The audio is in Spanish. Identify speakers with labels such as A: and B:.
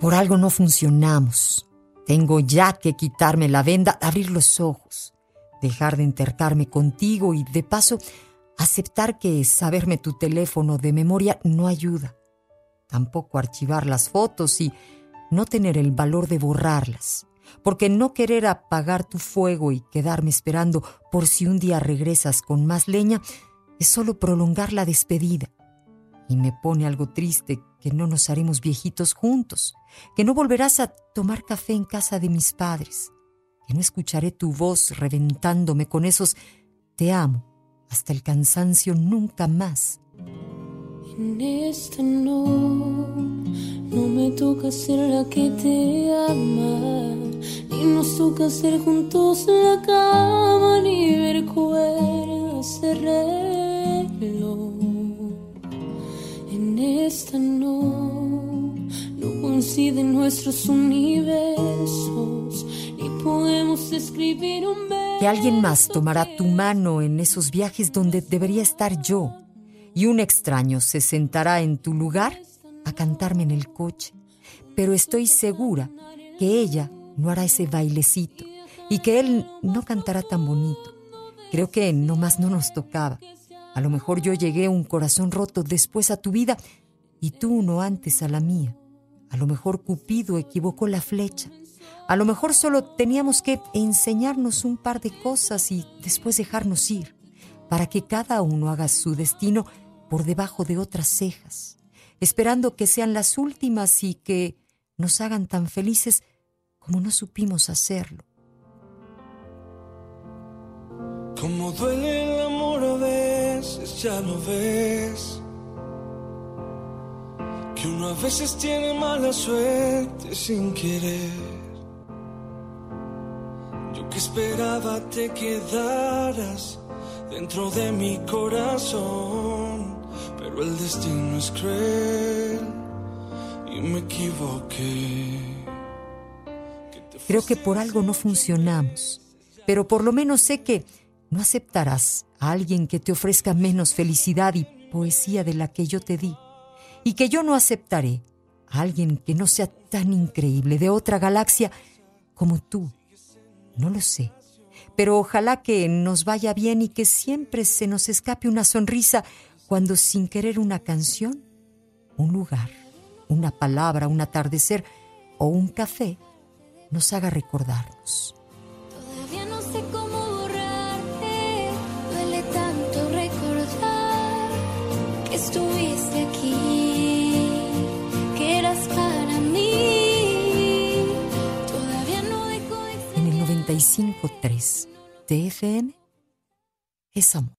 A: Por algo no funcionamos. Tengo ya que quitarme la venda, abrir los ojos, dejar de entercarme contigo y de paso aceptar que saberme tu teléfono de memoria no ayuda. Tampoco archivar las fotos y no tener el valor de borrarlas. Porque no querer apagar tu fuego y quedarme esperando por si un día regresas con más leña es solo prolongar la despedida. Y me pone algo triste que no nos haremos viejitos juntos, que no volverás a tomar café en casa de mis padres, que no escucharé tu voz reventándome con esos te amo hasta el cansancio nunca más.
B: En esta no, no me toca ser la que te ama, ni nos toca hacer juntos la cama, ni ver cuerdas nuestros ni podemos escribir un.
A: Que alguien más tomará tu mano en esos viajes donde debería estar yo, y un extraño se sentará en tu lugar a cantarme en el coche. Pero estoy segura que ella no hará ese bailecito y que él no cantará tan bonito. Creo que nomás no nos tocaba. A lo mejor yo llegué un corazón roto después a tu vida y tú uno antes a la mía. A lo mejor Cupido equivocó la flecha. A lo mejor solo teníamos que enseñarnos un par de cosas y después dejarnos ir, para que cada uno haga su destino por debajo de otras cejas, esperando que sean las últimas y que nos hagan tan felices como no supimos hacerlo.
C: Como duele el amor a veces, ya lo ves. Que uno a veces tiene mala suerte sin querer. Yo que esperaba te quedaras dentro de mi corazón, pero el destino es cruel y me equivoqué.
A: Creo que por algo no funcionamos, pero por lo menos sé que no aceptarás a alguien que te ofrezca menos felicidad y poesía de la que yo te di, y que yo no aceptaré a alguien que no sea tan increíble de otra galaxia como tú. No lo sé, pero ojalá que nos vaya bien y que siempre se nos escape una sonrisa cuando sin querer una canción, un lugar, una palabra, un atardecer o un café nos haga recordarnos.
B: Todavía no sé cómo borrarte, duele tanto recordar que estuviste aquí,
A: 95.3 TFM es amor.